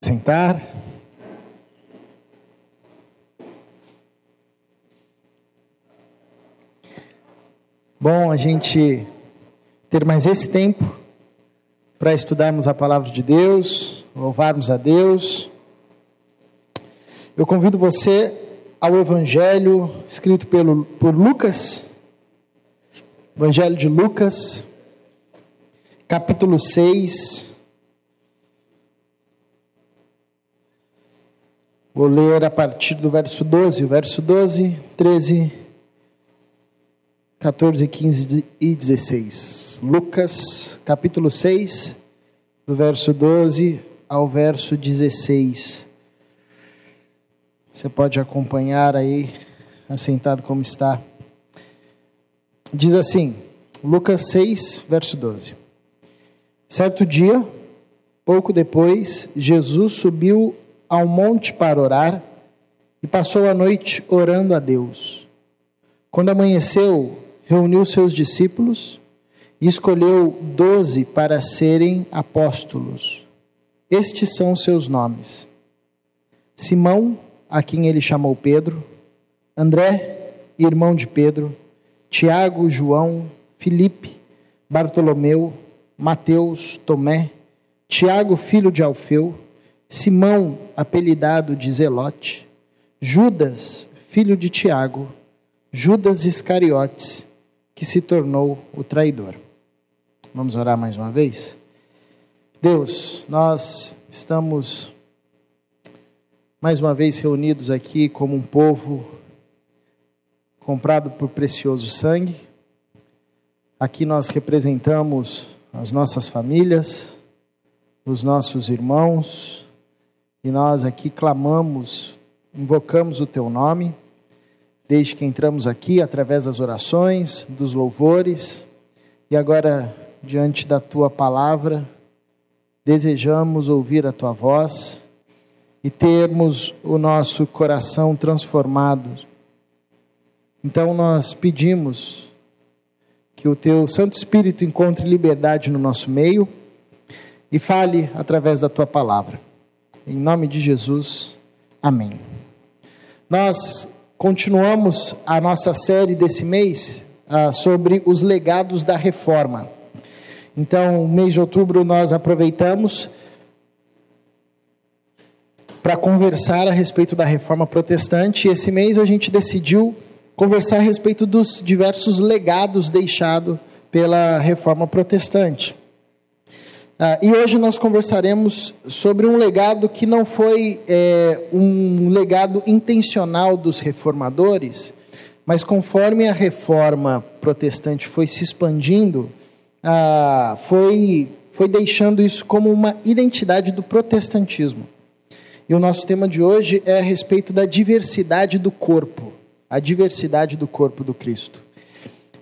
sentar. Bom a gente ter mais esse tempo para estudarmos a palavra de Deus, louvarmos a Deus. Eu convido você ao Evangelho escrito pelo, por Lucas, Evangelho de Lucas, capítulo 6. Vou ler a partir do verso 12, o verso 12, 13, 14, 15 e 16. Lucas, capítulo 6, do verso 12 ao verso 16. Você pode acompanhar aí, assentado como está. Diz assim, Lucas 6, verso 12. Certo dia, pouco depois, Jesus subiu ao monte para orar e passou a noite orando a Deus. Quando amanheceu, reuniu seus discípulos e escolheu doze para serem apóstolos. Estes são seus nomes: Simão, a quem ele chamou Pedro, André, irmão de Pedro, Tiago, João, Filipe, Bartolomeu, Mateus, Tomé, Tiago, filho de Alfeu, Simão, apelidado de Zelote, Judas, filho de Tiago, Judas Iscariotes, que se tornou o traidor. Vamos orar mais uma vez? Deus, nós estamos mais uma vez reunidos aqui como um povo comprado por precioso sangue. Aqui nós representamos as nossas famílias, os nossos irmãos, e nós aqui clamamos, invocamos o teu nome, desde que entramos aqui, através das orações, dos louvores, e agora, diante da tua palavra, desejamos ouvir a tua voz e termos o nosso coração transformado. Então nós pedimos que o teu Santo Espírito encontre liberdade no nosso meio e fale através da tua palavra. Em nome de Jesus, amém. Nós continuamos a nossa série desse mês ah, sobre os legados da reforma. Então, o mês de outubro nós aproveitamos para conversar a respeito da reforma protestante. E esse mês a gente decidiu conversar a respeito dos diversos legados deixados pela reforma protestante. Ah, e hoje nós conversaremos sobre um legado que não foi é, um legado intencional dos reformadores, mas conforme a reforma protestante foi se expandindo, ah, foi, foi deixando isso como uma identidade do protestantismo. E o nosso tema de hoje é a respeito da diversidade do corpo, a diversidade do corpo do Cristo.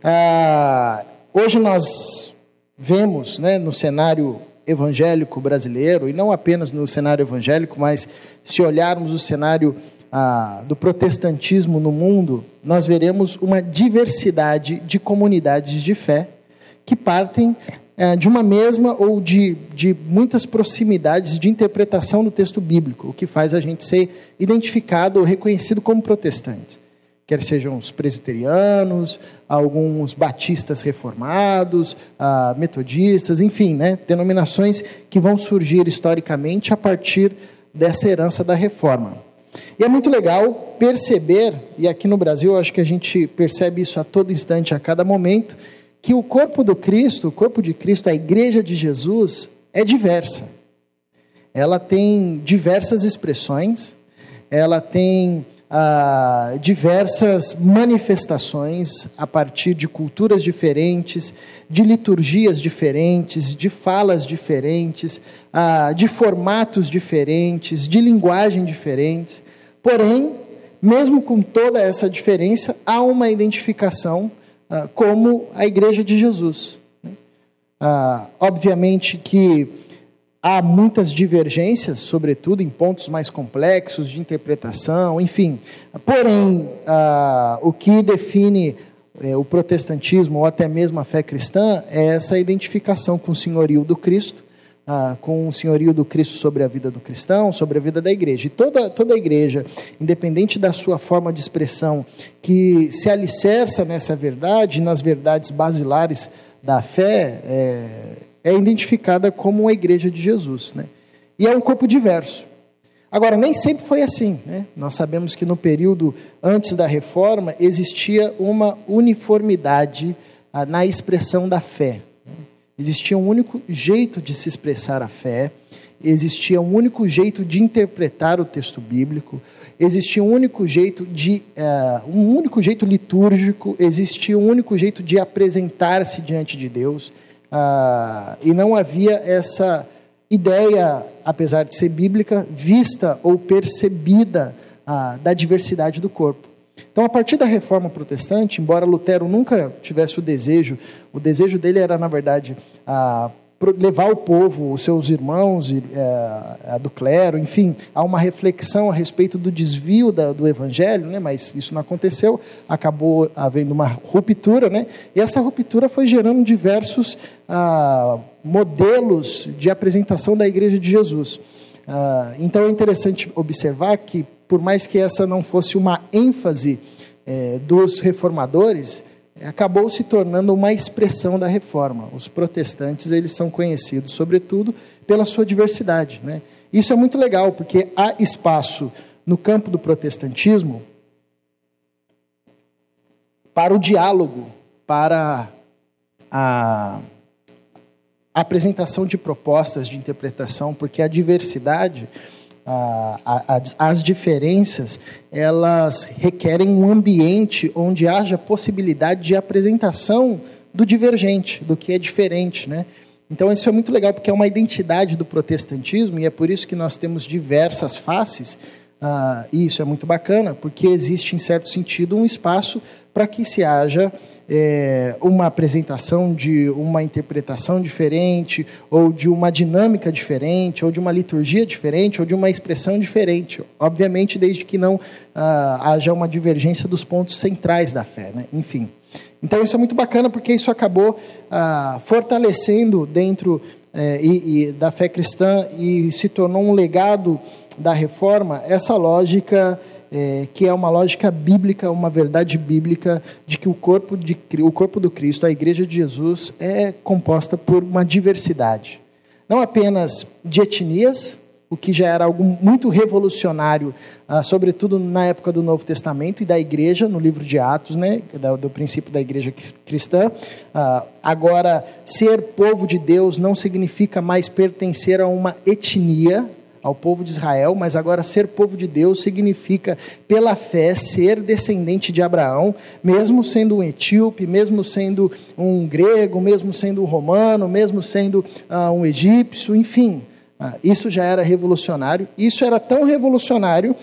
Ah, hoje nós vemos né, no cenário evangélico brasileiro, e não apenas no cenário evangélico, mas se olharmos o cenário ah, do protestantismo no mundo, nós veremos uma diversidade de comunidades de fé que partem eh, de uma mesma ou de, de muitas proximidades de interpretação do texto bíblico, o que faz a gente ser identificado ou reconhecido como protestante quer sejam os presbiterianos, alguns batistas reformados, ah, metodistas, enfim, né, denominações que vão surgir historicamente a partir dessa herança da reforma. E é muito legal perceber, e aqui no Brasil acho que a gente percebe isso a todo instante, a cada momento, que o corpo do Cristo, o corpo de Cristo, a igreja de Jesus, é diversa. Ela tem diversas expressões, ela tem ah, diversas manifestações a partir de culturas diferentes, de liturgias diferentes, de falas diferentes, ah, de formatos diferentes, de linguagem diferentes. Porém, mesmo com toda essa diferença, há uma identificação ah, como a Igreja de Jesus. Ah, obviamente que Há muitas divergências, sobretudo em pontos mais complexos de interpretação, enfim. Porém, ah, o que define é, o protestantismo ou até mesmo a fé cristã é essa identificação com o senhorio do Cristo, ah, com o senhorio do Cristo sobre a vida do cristão, sobre a vida da igreja. E toda, toda a igreja, independente da sua forma de expressão, que se alicerça nessa verdade, nas verdades basilares da fé, é, é identificada como a igreja de Jesus. Né? E é um corpo diverso. Agora, nem sempre foi assim. Né? Nós sabemos que no período antes da reforma existia uma uniformidade ah, na expressão da fé. Existia um único jeito de se expressar a fé, existia um único jeito de interpretar o texto bíblico, existia um único jeito de uh, um único jeito litúrgico, existia um único jeito de apresentar-se diante de Deus, uh, e não havia essa ideia, apesar de ser bíblica, vista ou percebida uh, da diversidade do corpo. Então, a partir da reforma protestante, embora Lutero nunca tivesse o desejo, o desejo dele era, na verdade, a levar o povo, os seus irmãos é, do clero, enfim, a uma reflexão a respeito do desvio da, do evangelho, né? mas isso não aconteceu, acabou havendo uma ruptura, né? e essa ruptura foi gerando diversos ah, modelos de apresentação da igreja de Jesus. Ah, então é interessante observar que por mais que essa não fosse uma ênfase é, dos reformadores, acabou se tornando uma expressão da reforma. Os protestantes eles são conhecidos, sobretudo, pela sua diversidade. Né? Isso é muito legal, porque há espaço no campo do protestantismo para o diálogo, para a apresentação de propostas de interpretação, porque a diversidade as diferenças elas requerem um ambiente onde haja possibilidade de apresentação do divergente, do que é diferente, né? Então isso é muito legal porque é uma identidade do protestantismo e é por isso que nós temos diversas faces. Ah, isso é muito bacana porque existe em certo sentido um espaço para que se haja é, uma apresentação de uma interpretação diferente, ou de uma dinâmica diferente, ou de uma liturgia diferente, ou de uma expressão diferente. Obviamente, desde que não ah, haja uma divergência dos pontos centrais da fé. Né? Enfim. Então, isso é muito bacana porque isso acabou ah, fortalecendo dentro é, e, e da fé cristã e se tornou um legado da reforma essa lógica é, que é uma lógica bíblica, uma verdade bíblica de que o corpo, de, o corpo do Cristo, a igreja de Jesus, é composta por uma diversidade. Não apenas de etnias, o que já era algo muito revolucionário, ah, sobretudo na época do Novo Testamento e da igreja, no livro de Atos, né, do, do princípio da igreja cristã. Ah, agora, ser povo de Deus não significa mais pertencer a uma etnia, ao povo de Israel, mas agora ser povo de Deus significa, pela fé, ser descendente de Abraão, mesmo sendo um etíope, mesmo sendo um grego, mesmo sendo um romano, mesmo sendo uh, um egípcio, enfim. Uh, isso já era revolucionário. Isso era tão revolucionário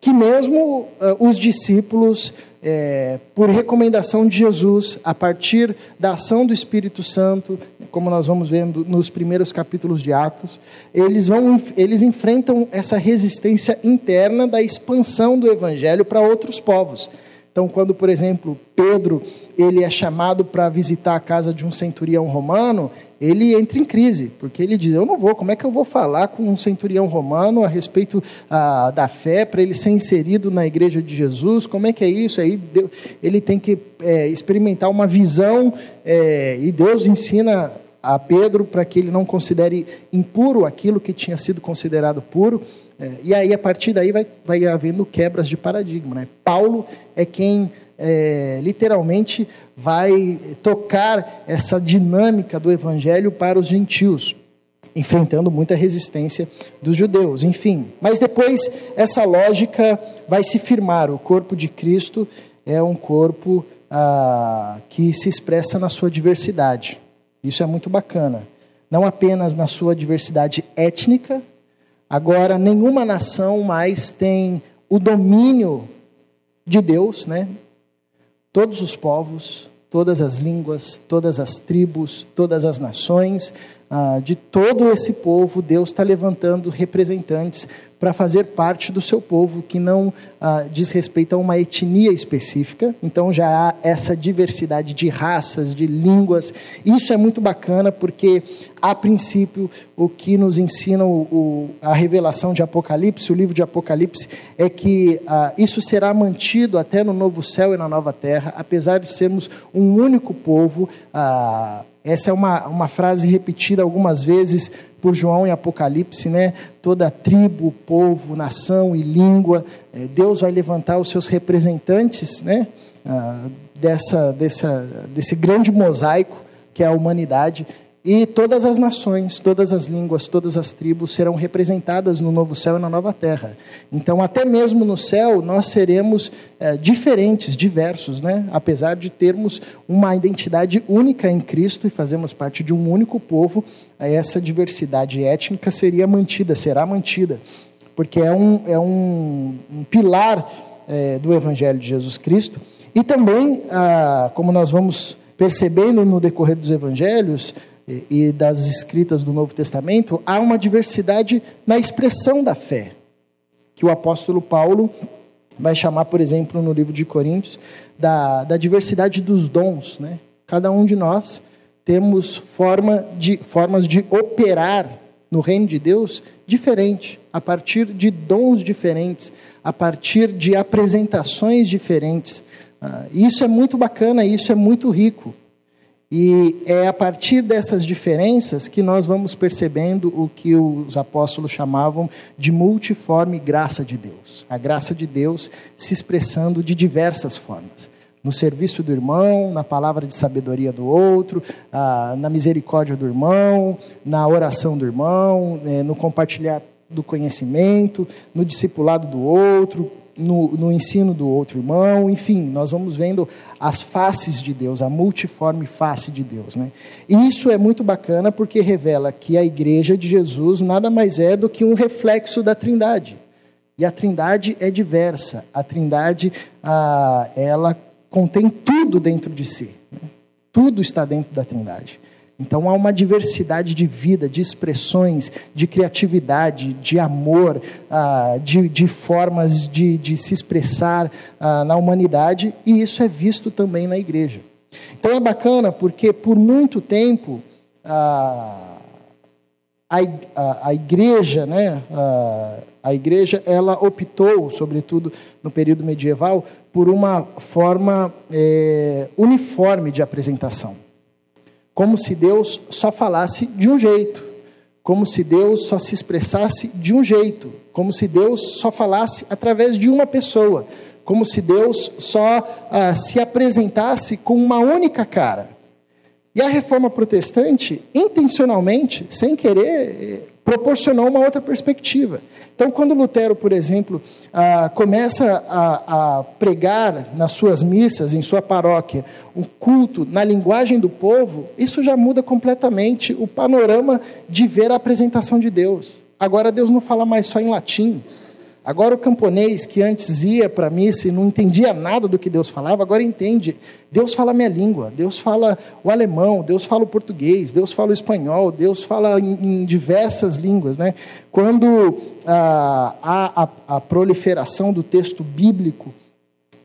que mesmo uh, os discípulos é, por recomendação de Jesus, a partir da ação do Espírito Santo, como nós vamos vendo nos primeiros capítulos de Atos, eles, vão, eles enfrentam essa resistência interna da expansão do Evangelho para outros povos. Então, quando, por exemplo, Pedro ele é chamado para visitar a casa de um centurião romano, ele entra em crise, porque ele diz: Eu não vou, como é que eu vou falar com um centurião romano a respeito ah, da fé, para ele ser inserido na igreja de Jesus? Como é que é isso? Aí ele tem que é, experimentar uma visão, é, e Deus ensina a Pedro para que ele não considere impuro aquilo que tinha sido considerado puro. É, e aí, a partir daí, vai, vai havendo quebras de paradigma. Né? Paulo é quem é, literalmente vai tocar essa dinâmica do evangelho para os gentios, enfrentando muita resistência dos judeus, enfim. Mas depois essa lógica vai se firmar: o corpo de Cristo é um corpo ah, que se expressa na sua diversidade. Isso é muito bacana. Não apenas na sua diversidade étnica, Agora, nenhuma nação mais tem o domínio de Deus, né? Todos os povos, todas as línguas, todas as tribos, todas as nações ah, de todo esse povo, Deus está levantando representantes para fazer parte do seu povo, que não ah, diz respeito a uma etnia específica. Então já há essa diversidade de raças, de línguas. Isso é muito bacana, porque, a princípio, o que nos ensina a revelação de Apocalipse, o livro de Apocalipse, é que ah, isso será mantido até no novo céu e na nova terra, apesar de sermos um único povo. Essa é uma, uma frase repetida algumas vezes por João em Apocalipse, né? Toda tribo, povo, nação e língua, é, Deus vai levantar os seus representantes, né? Ah, dessa, dessa, desse grande mosaico que é a humanidade e todas as nações, todas as línguas, todas as tribos serão representadas no novo céu e na nova terra. Então, até mesmo no céu, nós seremos é, diferentes, diversos, né? apesar de termos uma identidade única em Cristo e fazemos parte de um único povo, essa diversidade étnica seria mantida, será mantida, porque é um, é um, um pilar é, do Evangelho de Jesus Cristo. E também, ah, como nós vamos percebendo no decorrer dos evangelhos, e das escritas do Novo Testamento, há uma diversidade na expressão da fé, que o apóstolo Paulo vai chamar, por exemplo, no livro de Coríntios, da, da diversidade dos dons. Né? Cada um de nós temos forma de, formas de operar no reino de Deus diferente, a partir de dons diferentes, a partir de apresentações diferentes. Ah, isso é muito bacana, isso é muito rico. E é a partir dessas diferenças que nós vamos percebendo o que os apóstolos chamavam de multiforme graça de Deus. A graça de Deus se expressando de diversas formas. No serviço do irmão, na palavra de sabedoria do outro, na misericórdia do irmão, na oração do irmão, é, no compartilhar do conhecimento, no discipulado do outro, no, no, ensino do outro irmão, enfim, nós vamos vendo as faces de Deus, a multiforme face de Deus. Né? E isso é muito bacana porque revela que a igreja de Jesus nada mais é do que um reflexo da Trindade. E a Trindade é diversa, a Trindade ah, ela contém tudo dentro de si, né? tudo está dentro da Trindade. Então há uma diversidade de vida, de expressões, de criatividade, de amor, ah, de, de, formas de, de, se expressar ah, na humanidade, e isso é visto também na igreja. Então é bacana porque por muito tempo ah, a, igreja, né, a igreja, ela optou, sobretudo no período medieval, por uma forma é, uniforme de apresentação como se Deus só falasse de um jeito, como se Deus só se expressasse de um jeito, como se Deus só falasse através de uma pessoa, como se Deus só ah, se apresentasse com uma única cara. E a reforma protestante, intencionalmente, sem querer, proporcionou uma outra perspectiva. Então, quando Lutero, por exemplo, ah, começa a, a, pregar nas suas missas, em sua paróquia, o culto na linguagem do povo, isso já muda completamente o panorama de ver a apresentação de Deus. Agora, Deus não fala mais só em latim. Agora o camponês que antes ia para a missa e não entendia nada do que Deus falava, agora entende. Deus fala a minha língua, Deus fala o alemão, Deus fala o português, Deus fala o espanhol, Deus fala em, em diversas línguas. Né? Quando ah, há a, a proliferação do texto bíblico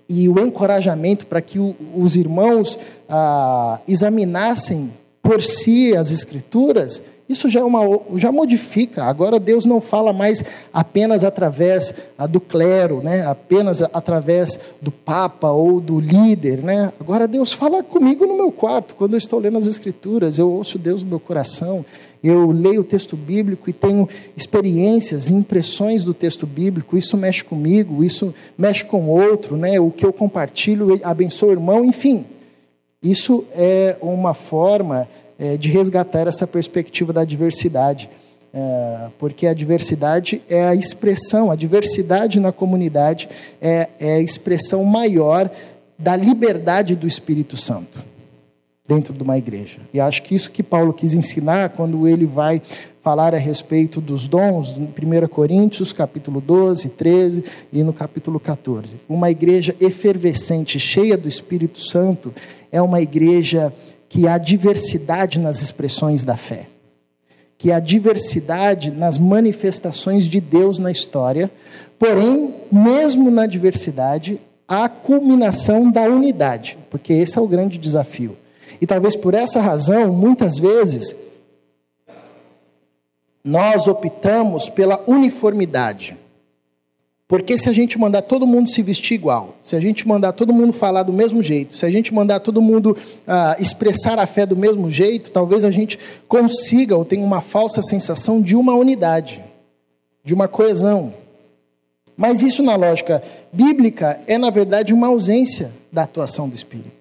e o encorajamento para que o, os irmãos ah, examinassem por si as escrituras, isso já, é uma, já modifica. Agora Deus não fala mais apenas através ah, do clero, né? apenas através do Papa ou do líder. Né? Agora Deus fala comigo no meu quarto, quando eu estou lendo as Escrituras, eu ouço Deus no meu coração. Eu leio o texto bíblico e tenho experiências, impressões do texto bíblico. Isso mexe comigo, isso mexe com outro, né? O que eu compartilho abençoa o irmão, enfim. Isso é uma forma é, de resgatar essa perspectiva da diversidade. É, porque a diversidade é a expressão, a diversidade na comunidade é, é a expressão maior da liberdade do Espírito Santo dentro de uma igreja. E acho que isso que Paulo quis ensinar quando ele vai falar a respeito dos dons, em 1 Coríntios, capítulo 12, 13 e no capítulo 14. Uma igreja efervescente, cheia do Espírito Santo, é uma igreja que há diversidade nas expressões da fé. que a diversidade nas manifestações de Deus na história, porém, mesmo na diversidade, a culminação da unidade, porque esse é o grande desafio. E talvez por essa razão, muitas vezes, nós optamos pela uniformidade. Porque se a gente mandar todo mundo se vestir igual, se a gente mandar todo mundo falar do mesmo jeito, se a gente mandar todo mundo ah, expressar a fé do mesmo jeito, talvez a gente consiga ou tenha uma falsa sensação de uma unidade, de uma coesão. Mas isso, na lógica bíblica, é na verdade uma ausência da atuação do Espírito.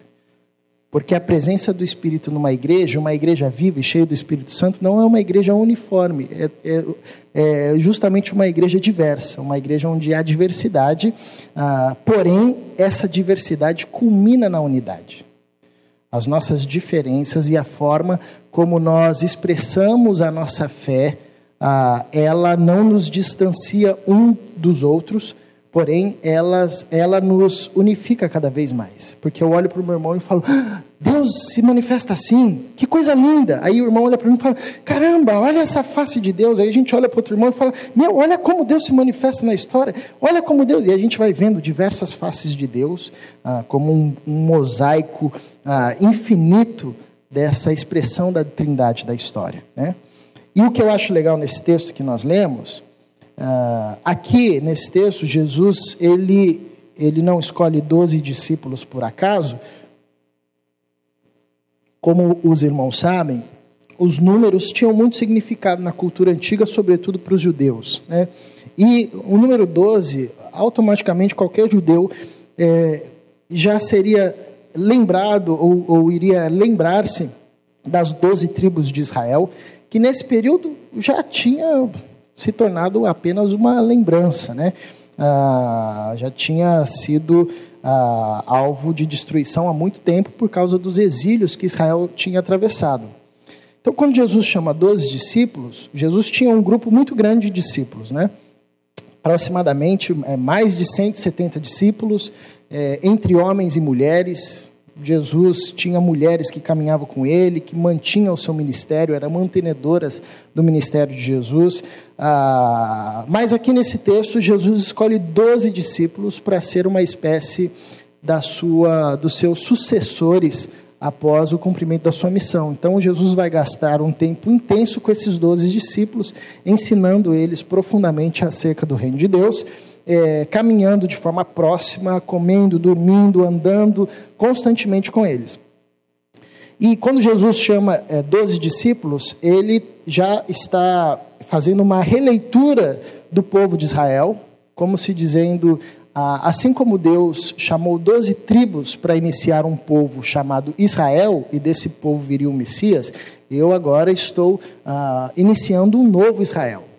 Porque a presença do Espírito numa igreja, uma igreja viva e cheia do Espírito Santo, não é uma igreja uniforme, é, é, é justamente uma igreja diversa, uma igreja onde há diversidade, ah, porém, essa diversidade culmina na unidade. As nossas diferenças e a forma como nós expressamos a nossa fé, ah, ela não nos distancia um dos outros, Porém, elas, ela nos unifica cada vez mais. Porque eu olho para o meu irmão e falo, ah, Deus se manifesta assim, que coisa linda. Aí o irmão olha para mim e fala, caramba, olha essa face de Deus. Aí a gente olha para outro irmão e fala, meu, olha como Deus se manifesta na história. Olha como Deus. E a gente vai vendo diversas faces de Deus, ah, como um, um mosaico ah, infinito dessa expressão da trindade da história. Né? E o que eu acho legal nesse texto que nós lemos Uh, aqui, nesse texto, Jesus, ele, ele não escolhe doze discípulos por acaso. Como os irmãos sabem, os números tinham muito significado na cultura antiga, sobretudo para os judeus. Né? E o número 12, automaticamente qualquer judeu é, já seria lembrado ou, ou iria lembrar-se das doze tribos de Israel, que nesse período já tinha se tornado apenas uma lembrança, né? Ah, já tinha sido ah, alvo de destruição há muito tempo por causa dos exílios que Israel tinha atravessado. Então, quando Jesus chama 12 discípulos, Jesus tinha um grupo muito grande de discípulos, né? aproximadamente é, mais de 170 discípulos, é, entre homens e mulheres, Jesus tinha mulheres que caminhavam com ele, que mantinham o seu ministério, eram mantenedoras do ministério de Jesus. Ah, mas aqui nesse texto, Jesus escolhe 12 discípulos para ser uma espécie da sua, dos seus sucessores após o cumprimento da sua missão. Então, Jesus vai gastar um tempo intenso com esses 12 discípulos, ensinando eles profundamente acerca do reino de Deus é, caminhando de forma próxima, comendo, dormindo, andando constantemente com eles. E quando Jesus chama é, doze discípulos, ele já está fazendo uma releitura do povo de Israel, como se dizendo, ah, assim como Deus chamou doze tribos para iniciar um povo chamado Israel, e desse povo viria o Messias, eu agora estou ah, iniciando um novo Israel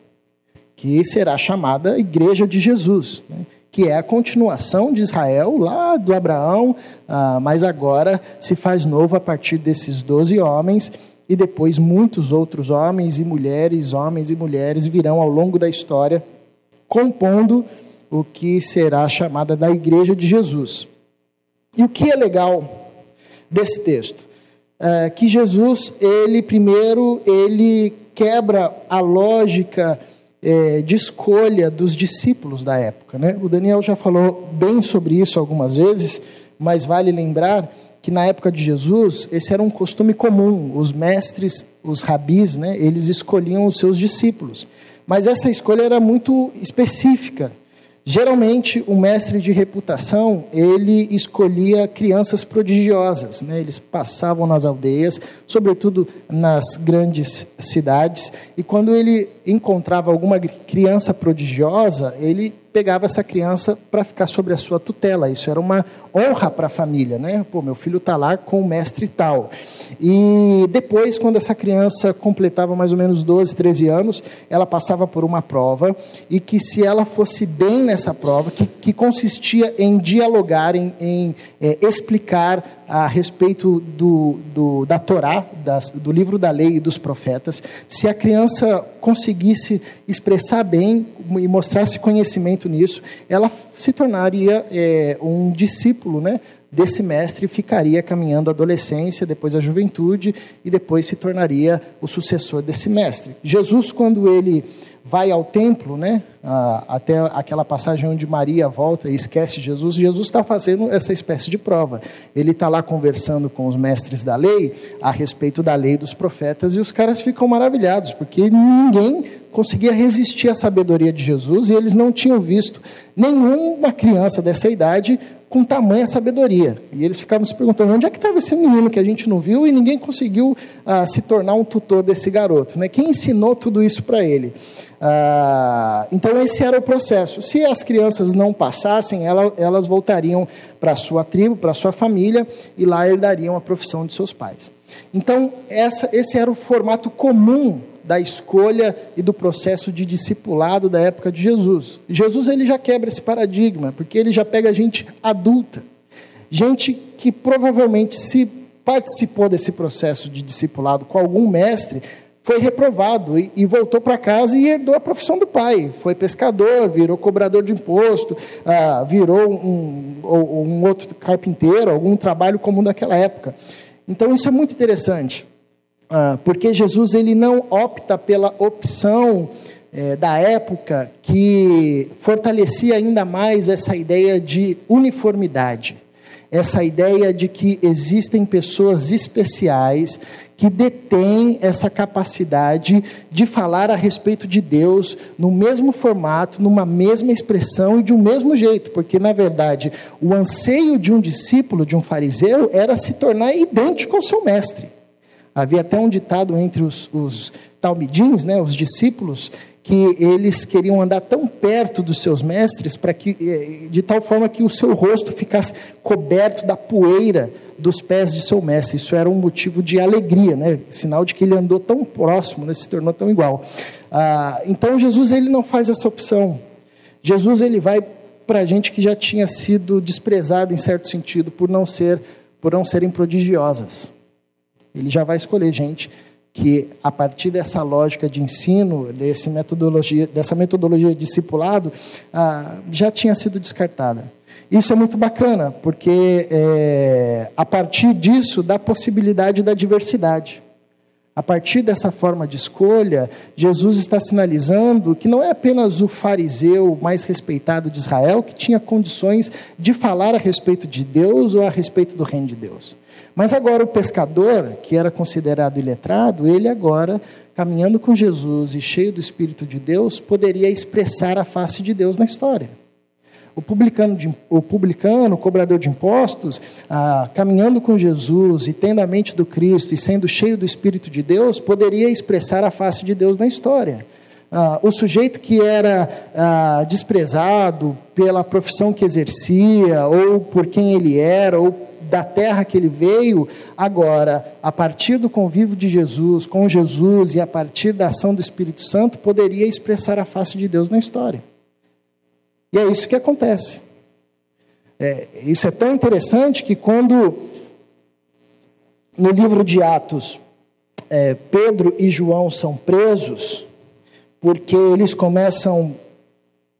que será chamada Igreja de Jesus, né? que é a continuação de Israel lá do Abraão, ah, mas agora se faz novo a partir desses doze homens e depois muitos outros homens e mulheres, homens e mulheres virão ao longo da história compondo o que será chamada da Igreja de Jesus. E o que é legal desse texto? É que Jesus, ele primeiro, ele quebra a lógica é, de escolha dos discípulos da época. Né? O Daniel já falou bem sobre isso algumas vezes, mas vale lembrar que na época de Jesus esse era um costume comum. Os mestres, os rabis, né, eles escolhiam os seus discípulos. Mas essa escolha era muito específica. Geralmente, o mestre de reputação, ele escolhia crianças prodigiosas, né? eles passavam nas aldeias, sobretudo nas grandes cidades, e quando ele encontrava alguma criança prodigiosa, ele pegava essa criança para ficar sobre a sua tutela. Isso era uma honra para a família, né? Pô, meu filho está lá com o mestre tal. E depois, quando essa criança completava mais ou menos 12, 13 anos, ela passava por uma prova e que se ela fosse bem nessa prova, que, que consistia em dialogar, em, em é, explicar a respeito do, do, da Torá, das, do livro da lei e dos profetas, se a criança conseguisse expressar bem e mostrasse conhecimento nisso, ela se tornaria é, um discípulo né, desse mestre ficaria caminhando a adolescência, depois a juventude e depois se tornaria o sucessor desse mestre. Jesus, quando ele vai ao templo, né, até aquela passagem onde Maria volta e esquece Jesus, Jesus está fazendo essa espécie de prova. Ele está lá conversando com os mestres da lei a respeito da lei dos profetas e os caras ficam maravilhados, porque ninguém conseguia resistir à sabedoria de Jesus e eles não tinham visto nenhuma criança dessa idade com tamanha sabedoria. E eles ficavam se perguntando: onde é que estava esse menino que a gente não viu e ninguém conseguiu ah, se tornar um tutor desse garoto? Né? Quem ensinou tudo isso para ele? Ah, então, esse era o processo. Se as crianças não passassem, elas voltariam para a sua tribo, para a sua família, e lá herdariam a profissão de seus pais. Então, essa, esse era o formato comum da escolha e do processo de discipulado da época de Jesus. Jesus ele já quebra esse paradigma, porque ele já pega gente adulta, gente que provavelmente se participou desse processo de discipulado com algum mestre, foi reprovado e, e voltou para casa e herdou a profissão do pai. Foi pescador, virou cobrador de imposto, ah, virou um, um outro carpinteiro, algum trabalho comum daquela época. Então isso é muito interessante. Ah, porque Jesus ele não opta pela opção é, da época que fortalecia ainda mais essa ideia de uniformidade, essa ideia de que existem pessoas especiais que detêm essa capacidade de falar a respeito de Deus no mesmo formato, numa mesma expressão e de um mesmo jeito, porque na verdade o anseio de um discípulo, de um fariseu, era se tornar idêntico ao seu mestre. Havia até um ditado entre os, os talmidins, né, os discípulos, que eles queriam andar tão perto dos seus mestres para que eh, de tal forma que o seu rosto ficasse coberto da poeira dos pés de seu mestre. Isso era um motivo de alegria, né? Sinal de que ele andou tão próximo, né? se tornou tão igual. Ah, então Jesus ele não faz essa opção. Jesus ele vai para gente que já tinha sido desprezada em certo sentido por não ser por não serem prodigiosas. Ele já vai escolher gente que, a partir dessa lógica de ensino, desse metodologia, dessa metodologia de discipulado, ah, já tinha sido descartada. Isso é muito bacana, porque é, a partir disso dá possibilidade da diversidade. A partir dessa forma de escolha, Jesus está sinalizando que não é apenas o fariseu mais respeitado de Israel que tinha condições de falar a respeito de Deus ou a respeito do reino de Deus. Mas agora o pescador, que era considerado iletrado, ele agora, caminhando com Jesus e cheio do Espírito de Deus, poderia expressar a face de Deus na história. O publicano, de, o, publicano, cobrador de impostos, ah, caminhando com Jesus e tendo a mente do Cristo e sendo cheio do Espírito de Deus, poderia expressar a face de Deus na história. Ah, o sujeito que era ah, desprezado pela profissão que exercia, ou por quem ele era, ou da terra que ele veio, agora, a partir do convívio de Jesus, com Jesus e a partir da ação do Espírito Santo, poderia expressar a face de Deus na história. E é isso que acontece. É, isso é tão interessante que quando no livro de Atos é, Pedro e João são presos, porque eles começam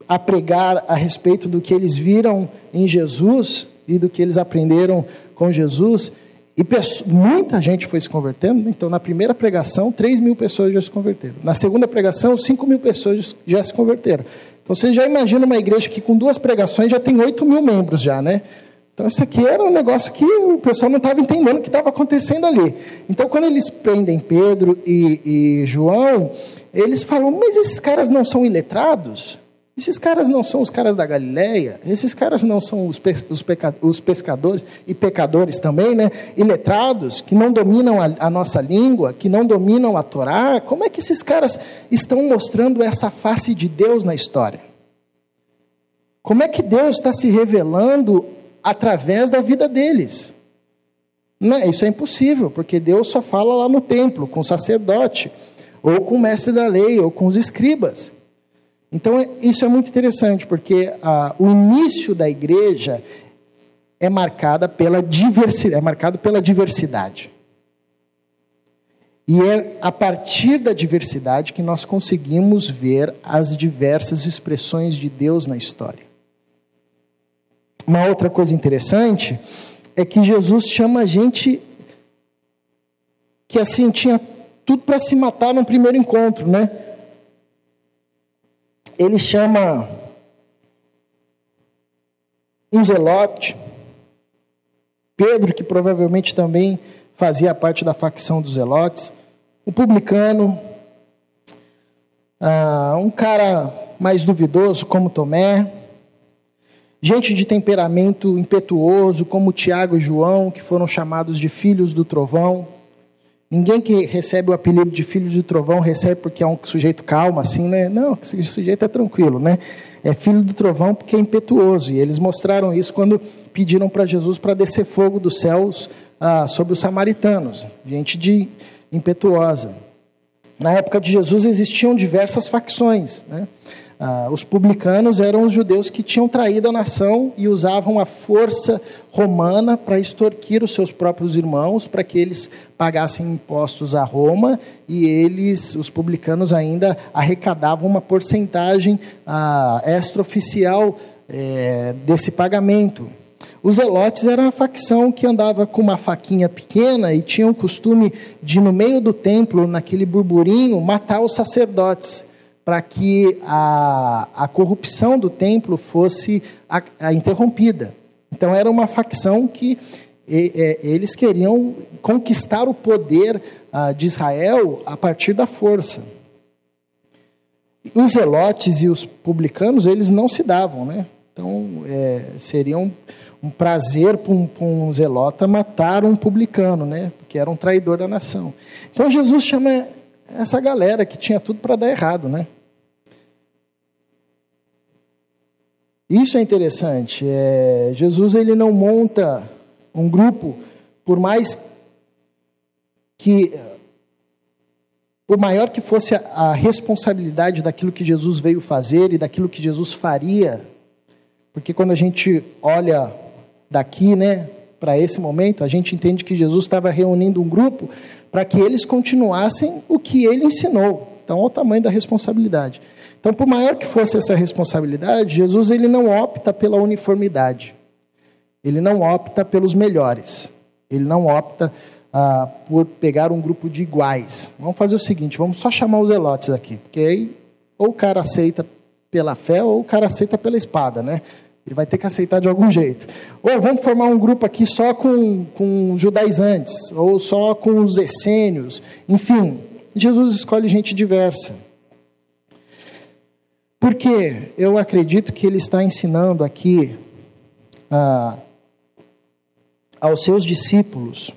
a pregar a respeito do que eles viram em Jesus, e do que eles aprenderam com Jesus. E muita gente foi se convertendo. Então, na primeira pregação, 3 mil pessoas já se converteram. Na segunda pregação, 5 mil pessoas já se converteram. Então, você já imagina uma igreja que com duas pregações já tem 8 mil membros já, né? Então, isso aqui era um negócio que o pessoal não estava entendendo o que estava acontecendo ali. Então, quando eles prendem Pedro e, e João, eles falam, mas esses caras não são iletrados? Esses caras não são os caras da Galileia, esses caras não são os, os, os pescadores e pecadores também, né? Iletrados, que não dominam a, a, nossa língua, que não dominam a Torá. Como é que esses caras estão mostrando essa face de Deus na história? Como é que Deus está se revelando através da vida deles? Não, isso é impossível, porque Deus só fala lá no templo, com o sacerdote, ou com o mestre da lei, ou com os escribas. Então, é, isso é muito interessante, porque ah, o início da igreja é marcada pela diversidade, é marcado pela diversidade. E é a partir da diversidade que nós conseguimos ver as diversas expressões de Deus na história. Uma outra coisa interessante é que Jesus chama a gente que assim tinha tudo para se matar no primeiro encontro, né? Ele chama um zelote, Pedro, que provavelmente também fazia parte da facção dos zelotes, o publicano, ah, um cara mais duvidoso como Tomé, gente de temperamento impetuoso como Tiago e João, que foram chamados de filhos do trovão. Ninguém que recebe o apelido de filho do trovão recebe porque é um sujeito calmo, assim, né? Não, esse sujeito é tranquilo, né? É filho do trovão porque é impetuoso. E eles mostraram isso quando pediram para Jesus para descer fogo dos céus ah, sobre os samaritanos, gente de impetuosa. Na época de Jesus existiam diversas facções. Né? Ah, os publicanos eram os judeus que tinham traído a nação e usavam a força romana para extorquir os seus próprios irmãos, para que eles pagassem impostos a Roma e eles, os publicanos, ainda arrecadavam uma porcentagem ah, extraoficial eh, desse pagamento. Os zelotes eram a facção que andava com uma faquinha pequena e tinha o costume de, no meio do templo, naquele burburinho, matar os sacerdotes, para que a, a corrupção do templo fosse a, a interrompida. Então, era uma facção que e, e, eles queriam conquistar o poder ah, de Israel a partir da força. Os zelotes e os publicanos, eles não se davam, né? Então, é, seriam um prazer para um, um, zelota matar um publicano, né? Porque era um traidor da nação. Então Jesus chama essa galera que tinha tudo para dar errado, né? Isso é interessante. É, Jesus ele não monta um grupo, por mais que por maior que fosse a responsabilidade daquilo que Jesus veio fazer e daquilo que Jesus faria, porque quando a gente olha daqui, né, para esse momento, a gente entende que Jesus estava reunindo um grupo para que eles continuassem o que ele ensinou. Então, olha o tamanho da responsabilidade. Então, por maior que fosse essa responsabilidade, Jesus ele não opta pela uniformidade. Ele não opta pelos melhores. Ele não opta ah, por pegar um grupo de iguais. Vamos fazer o seguinte, vamos só chamar os elotes aqui, porque aí ou o cara aceita pela fé ou o cara aceita pela espada, né? Ele vai ter que aceitar de algum jeito. Ou vamos formar um grupo aqui só com, com judaizantes, ou só com os essênios. Enfim, Jesus escolhe gente diversa. Porque eu acredito que ele está ensinando aqui ah, aos seus discípulos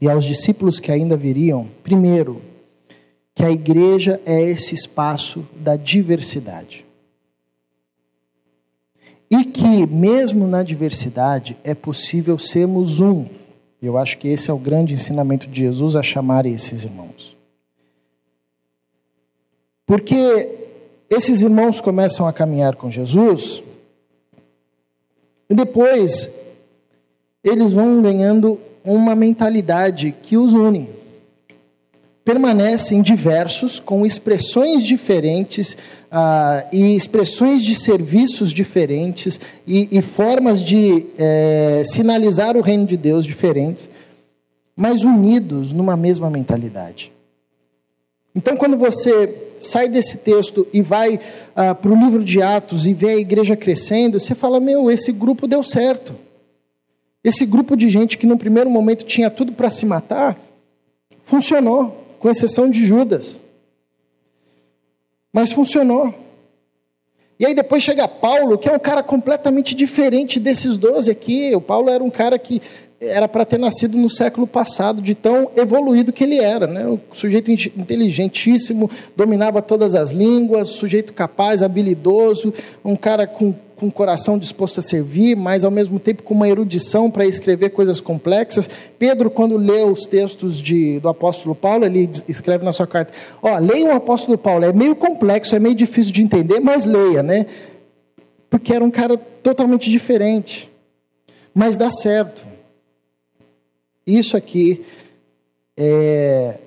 e aos discípulos que ainda viriam, primeiro, que a igreja é esse espaço da diversidade. E que, mesmo na diversidade, é possível sermos um. Eu acho que esse é o grande ensinamento de Jesus a chamar esses irmãos. Porque esses irmãos começam a caminhar com Jesus, e depois eles vão ganhando uma mentalidade que os une permanecem diversos, com expressões diferentes ah, e expressões de serviços diferentes e, e formas de eh, sinalizar o reino de Deus diferentes, mas unidos numa mesma mentalidade. Então, quando você sai desse texto e vai ah, para o livro de Atos e vê a igreja crescendo, você fala: Meu, esse grupo deu certo. Esse grupo de gente que no primeiro momento tinha tudo para se matar, funcionou com exceção de Judas. Mas funcionou. E aí depois chega Paulo, que é um cara completamente diferente desses doze aqui. O Paulo era um cara que era para ter nascido no século passado, de tão evoluído que ele era. Né? Um sujeito inteligentíssimo, dominava todas as línguas, sujeito capaz, habilidoso, um cara com com o coração disposto a servir, mas ao mesmo tempo com uma erudição para escrever coisas complexas. Pedro, quando lê os textos de, do apóstolo Paulo, ele escreve na sua carta: Ó, leia o apóstolo Paulo, é meio complexo, é meio difícil de entender, mas leia, né? Porque era um cara totalmente diferente. Mas dá certo. Isso aqui é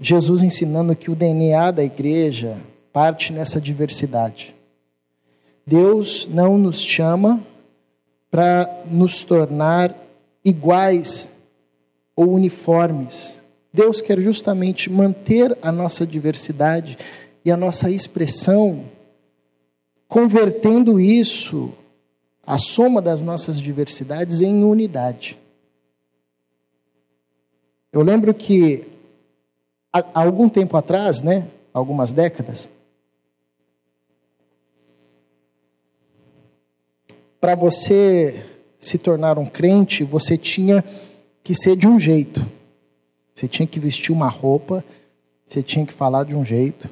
Jesus ensinando que o DNA da igreja parte nessa diversidade. Deus não nos chama para nos tornar iguais ou uniformes. Deus quer justamente manter a nossa diversidade e a nossa expressão, convertendo isso, a soma das nossas diversidades, em unidade. Eu lembro que há algum tempo atrás, né, algumas décadas, para você se tornar um crente, você tinha que ser de um jeito. Você tinha que vestir uma roupa, você tinha que falar de um jeito,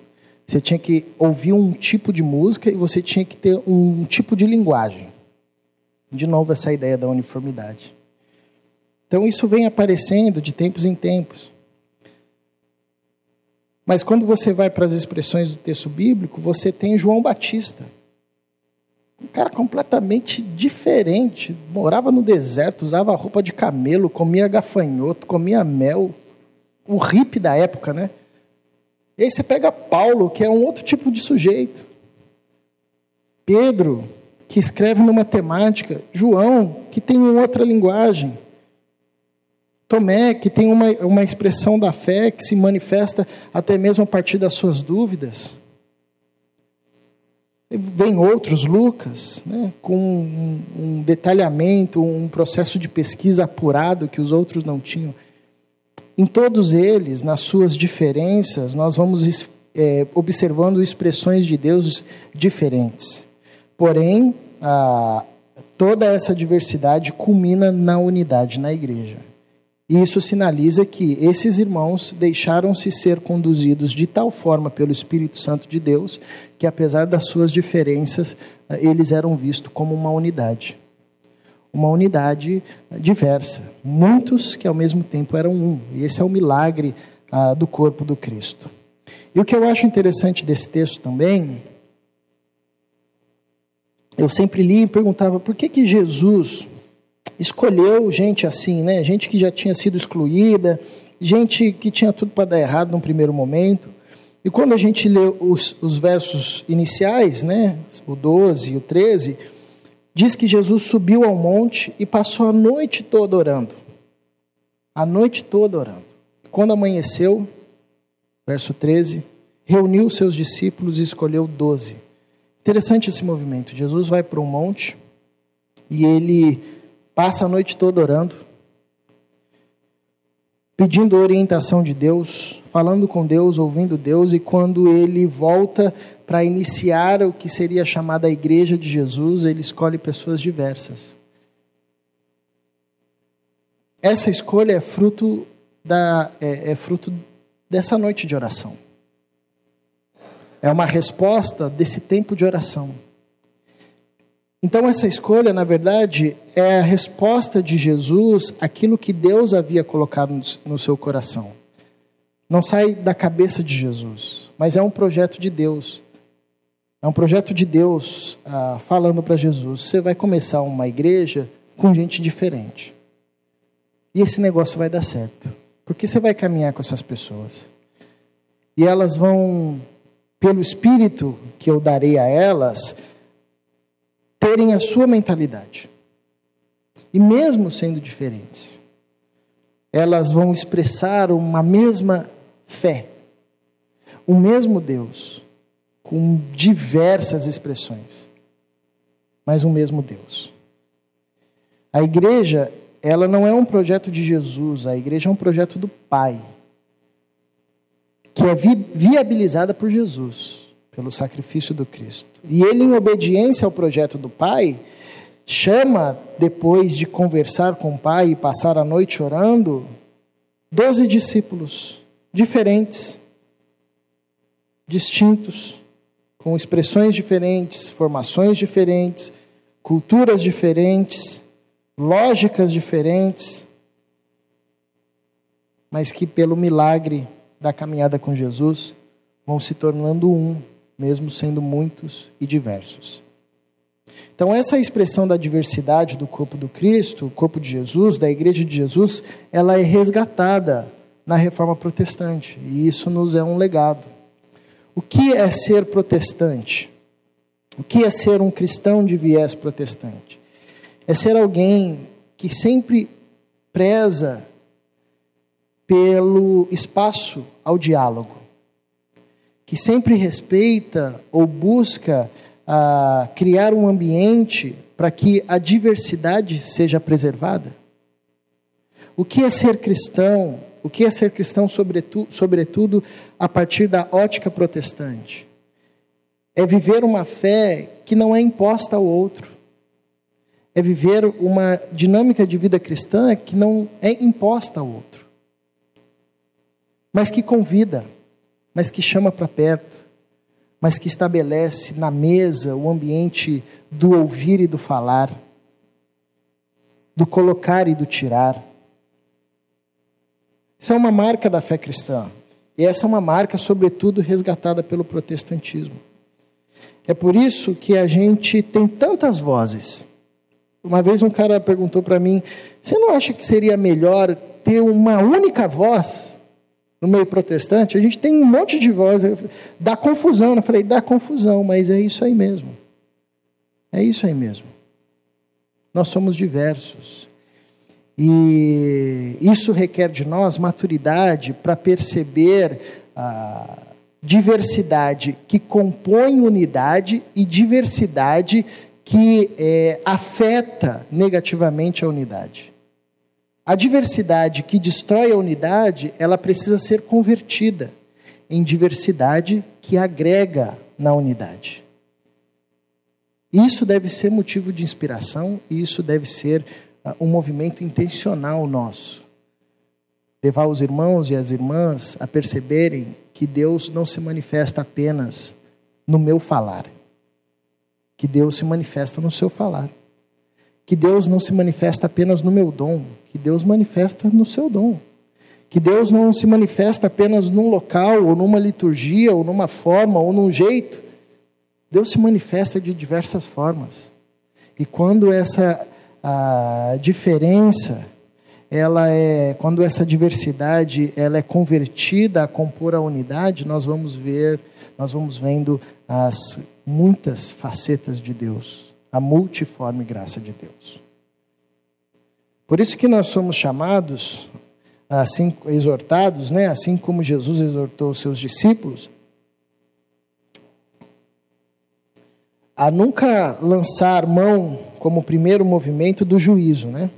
você tinha que ouvir um tipo de música e você tinha que ter um tipo de linguagem. De novo, essa ideia da uniformidade. Então, isso vem aparecendo de tempos em tempos. Mas quando você vai para as expressões do texto bíblico, você tem João Batista um cara completamente diferente. Morava no deserto, usava roupa de camelo, comia gafanhoto, comia mel. O hippie da época, né? E aí você pega Paulo, que é um outro tipo de sujeito. Pedro, que escreve numa temática. João, que tem uma outra linguagem. Tomé, que tem uma, uma expressão da fé que se manifesta até mesmo a partir das suas dúvidas. Vem outros, Lucas, né, com um, detalhamento, um processo de pesquisa apurado que os outros não tinham. Em todos eles, nas suas diferenças, nós vamos é, observando expressões de Deus diferentes. Porém, a, toda essa diversidade culmina na unidade na igreja. E isso sinaliza que esses irmãos deixaram-se ser conduzidos de tal forma pelo Espírito Santo de Deus que, apesar das suas diferenças, eh, eles eram vistos como uma unidade. Uma unidade diversa. Muitos que ao mesmo tempo eram um. E esse é o milagre ah, do corpo do Cristo. E o que eu acho interessante desse texto também, eu sempre li e perguntava por que, que Jesus escolheu gente assim, né? Gente que já tinha sido excluída, gente que tinha tudo para dar errado num primeiro momento. E quando a gente lê os, os versos iniciais, né? O 12 e o 13, diz que Jesus subiu ao monte e passou a noite toda orando. A noite toda orando. Quando amanheceu, verso 13, reuniu seus discípulos e escolheu doze. Interessante esse movimento. Jesus vai para um monte e ele passa a noite toda orando, pedindo orientação de Deus, falando com Deus, ouvindo Deus, e quando ele volta para iniciar o que seria chamada a igreja de Jesus, ele escolhe pessoas diversas. Essa escolha é fruto da é, é fruto dessa noite de oração. É uma resposta desse tempo de oração. Então, essa escolha, na verdade, é a resposta de Jesus àquilo que Deus havia colocado no seu coração. Não sai da cabeça de Jesus, mas é um projeto de Deus. É um projeto de Deus ah, falando para Jesus: você vai começar uma igreja com gente diferente. E esse negócio vai dar certo. Porque você vai caminhar com essas pessoas. E elas vão, pelo Espírito que eu darei a elas, terem a sua mentalidade. E mesmo sendo diferentes, elas vão expressar uma mesma fé, o mesmo Deus, com diversas expressões, mas o mesmo Deus. A igreja, ela não é um projeto de Jesus, a igreja é um projeto do Pai, que é viabilizada por Jesus pelo sacrifício do Cristo. E ele, em obediência ao projeto do Pai, chama, depois de conversar com o Pai e passar a noite orando, doze discípulos diferentes, distintos, com expressões diferentes, formações diferentes, culturas diferentes, lógicas diferentes, mas que, pelo milagre da caminhada com Jesus, vão se tornando um mesmo sendo muitos e diversos. Então, essa expressão da diversidade do corpo do Cristo, o corpo de Jesus, da igreja de Jesus, ela é resgatada na reforma protestante, e isso nos é um legado. O que é ser protestante? O que é ser um cristão de viés protestante? É ser alguém que sempre preza pelo espaço ao diálogo, que sempre respeita ou busca ah, criar um ambiente para que a diversidade seja preservada? O que é ser cristão? O que é ser cristão, sobretudo, sobretudo a partir da ótica protestante? É viver uma fé que não é imposta ao outro. É viver uma dinâmica de vida cristã que não é imposta ao outro. Mas que convida, mas que chama para perto, mas que estabelece na mesa o ambiente do ouvir e do falar, do colocar e do tirar essa é uma marca da fé cristã. E essa é uma marca, sobretudo, resgatada pelo protestantismo. É por isso que a gente tem tantas vozes. Uma vez um cara perguntou para mim: você não acha que seria melhor ter uma única voz no meio protestante? A gente tem um monte de vozes. Dá confusão. Eu falei: dá confusão, mas é isso aí mesmo. É isso aí mesmo. Nós somos diversos. E isso requer de nós maturidade para perceber a diversidade que compõe unidade e diversidade que é, afeta negativamente a unidade. A diversidade que destrói a unidade, ela precisa ser convertida em diversidade que agrega na unidade. Isso deve ser motivo de inspiração e isso deve ser um movimento intencional nosso. Levar os irmãos e as irmãs a perceberem que Deus não se manifesta apenas no meu falar, que Deus se manifesta no seu falar, que Deus não se manifesta apenas no meu dom, que Deus manifesta no seu dom, que Deus não se manifesta apenas num local, ou numa liturgia, ou numa forma, ou num jeito. Deus se manifesta de diversas formas. E quando essa a diferença ela é quando essa diversidade ela é convertida a compor a unidade nós vamos ver nós vamos vendo as muitas facetas de Deus a multiforme graça de Deus por isso que nós somos chamados assim exortados né assim como Jesus exortou os seus discípulos a nunca lançar mão como primeiro movimento do juízo, né?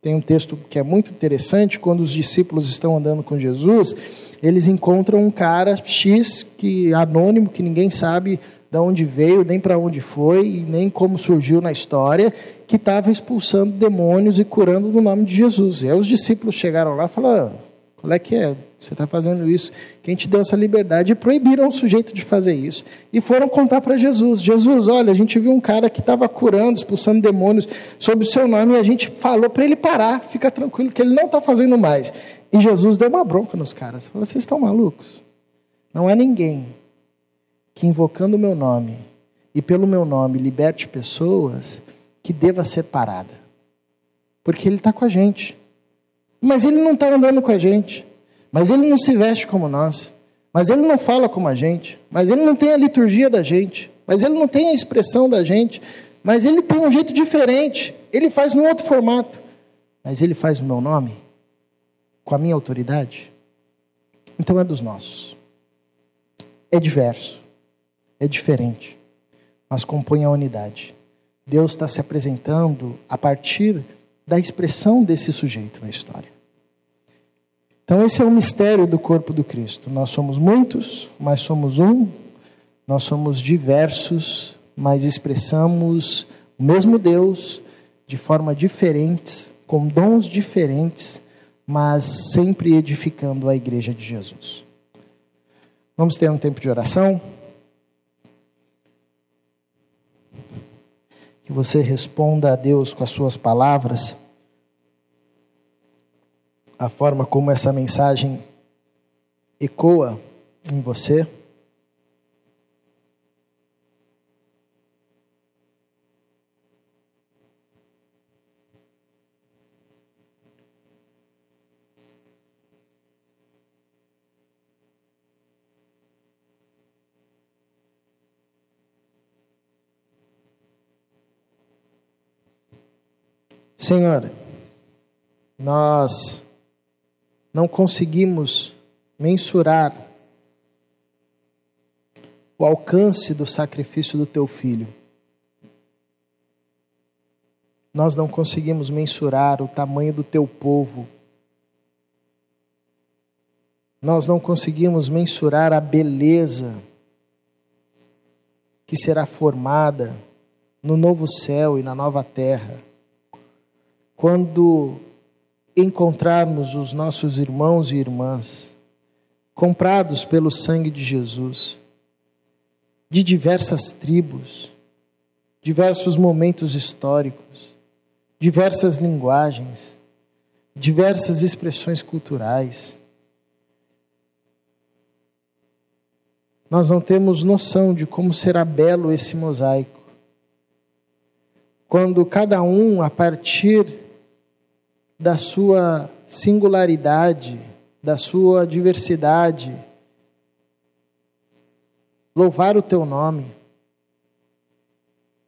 Tem um texto que é muito interessante, quando os discípulos estão andando com Jesus, eles encontram um cara X que anônimo, que ninguém sabe de onde veio, nem para onde foi, e nem como surgiu na história, que estava expulsando demônios e curando no nome de Jesus. E aí os discípulos chegaram lá e falaram: qual é que é? Você está fazendo isso. Quem te deu essa liberdade? E proibiram o sujeito de fazer isso. E foram contar para Jesus: Jesus, olha, a gente viu um cara que estava curando, expulsando demônios sob o seu nome, e a gente falou para ele parar, fica tranquilo, que ele não está fazendo mais. E Jesus deu uma bronca nos caras. Falou: vocês estão malucos? Não há ninguém que, invocando o meu nome e pelo meu nome, liberte pessoas que deva ser parada. Porque ele está com a gente. Mas ele não está andando com a gente. Mas ele não se veste como nós. Mas ele não fala como a gente. Mas ele não tem a liturgia da gente. Mas ele não tem a expressão da gente. Mas ele tem um jeito diferente. Ele faz num outro formato. Mas ele faz o meu nome, com a minha autoridade. Então é dos nossos. É diverso. É diferente. Mas compõe a unidade. Deus está se apresentando a partir da expressão desse sujeito na história. Então, esse é o mistério do corpo do Cristo. Nós somos muitos, mas somos um. Nós somos diversos, mas expressamos o mesmo Deus de forma diferentes, com dons diferentes, mas sempre edificando a igreja de Jesus. Vamos ter um tempo de oração. Que você responda a Deus com as suas palavras a forma como essa mensagem ecoa em você. Senhor, nós não conseguimos mensurar o alcance do sacrifício do teu filho. Nós não conseguimos mensurar o tamanho do teu povo. Nós não conseguimos mensurar a beleza que será formada no novo céu e na nova terra. Quando encontrarmos os nossos irmãos e irmãs comprados pelo sangue de Jesus, de diversas tribos, diversos momentos históricos, diversas linguagens, diversas expressões culturais. Nós não temos noção de como será belo esse mosaico. Quando cada um, a partir da sua singularidade, da sua diversidade, louvar o teu nome.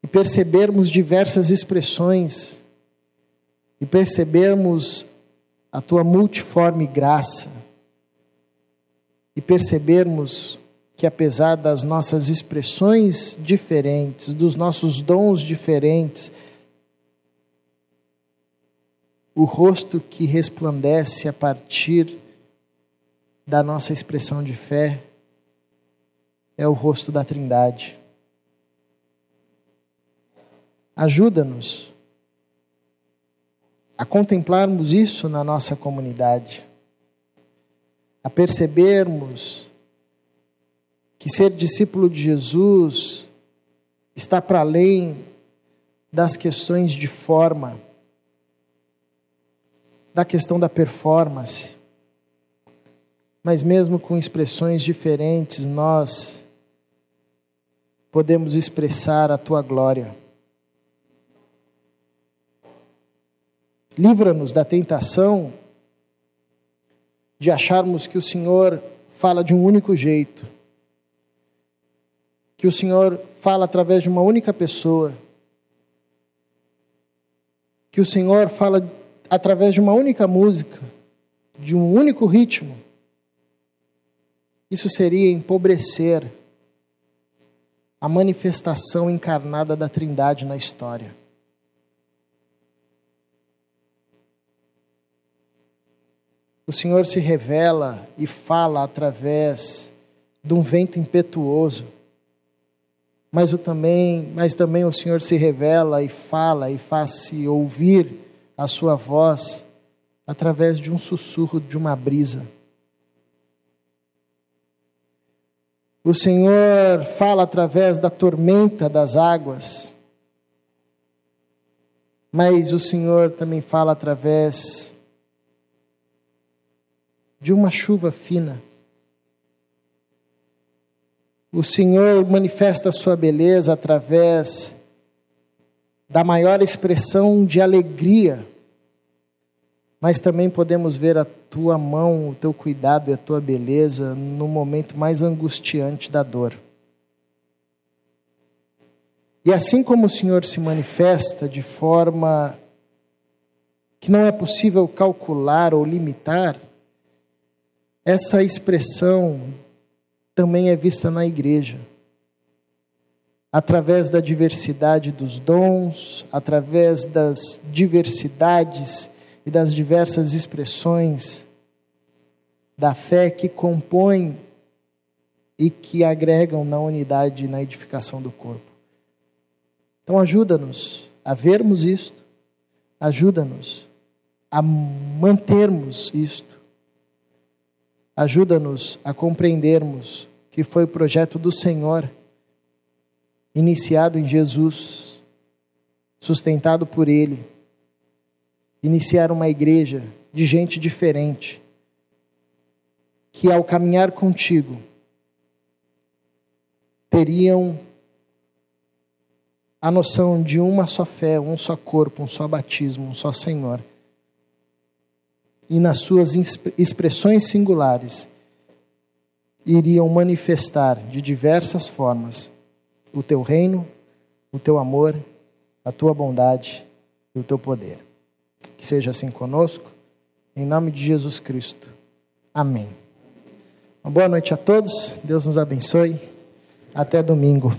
E percebermos diversas expressões. E percebermos a tua multiforme graça. E percebermos que apesar das nossas expressões diferentes, dos nossos dons diferentes, o rosto que resplandece a partir da nossa expressão de fé é o rosto da Trindade. Ajuda-nos a contemplarmos isso na nossa comunidade, a percebermos que ser discípulo de Jesus está para além das questões de forma, da questão da performance, mas mesmo com expressões diferentes, nós podemos expressar a tua glória. Livra-nos da tentação de acharmos que o Senhor fala de um único jeito, que o Senhor fala através de uma única pessoa, que o Senhor fala através de uma única música, de um único ritmo. Isso seria empobrecer a manifestação encarnada da Trindade na história. O Senhor se revela e fala através de um vento impetuoso. Mas, o também, mas também o Senhor se revela e fala e faz-se ouvir a sua voz através de um sussurro de uma brisa. O Senhor fala através da tormenta das águas, mas o Senhor também fala através de uma chuva fina. O Senhor manifesta a sua beleza através da maior expressão de alegria mas também podemos ver a tua mão, o teu cuidado e a tua beleza no momento mais angustiante da dor. E assim como o Senhor se manifesta de forma que não é possível calcular ou limitar, essa expressão também é vista na igreja. Através da diversidade dos dons, através das diversidades e das diversas expressões da fé que compõem e que agregam na unidade e na edificação do corpo. Então, ajuda-nos a vermos isto, ajuda-nos a mantermos isto, ajuda-nos a compreendermos que foi o projeto do Senhor, iniciado em Jesus, sustentado por Ele iniciar uma igreja de gente diferente, que ao caminhar contigo teriam a noção de uma só fé, um só corpo, um só batismo, um só Senhor. E nas suas expressões singulares iriam manifestar de diversas formas o teu reino, o teu amor, a tua bondade e o teu poder. Que seja assim conosco, em nome de Jesus Cristo. Amém. Uma boa noite a todos, Deus nos abençoe. Até domingo.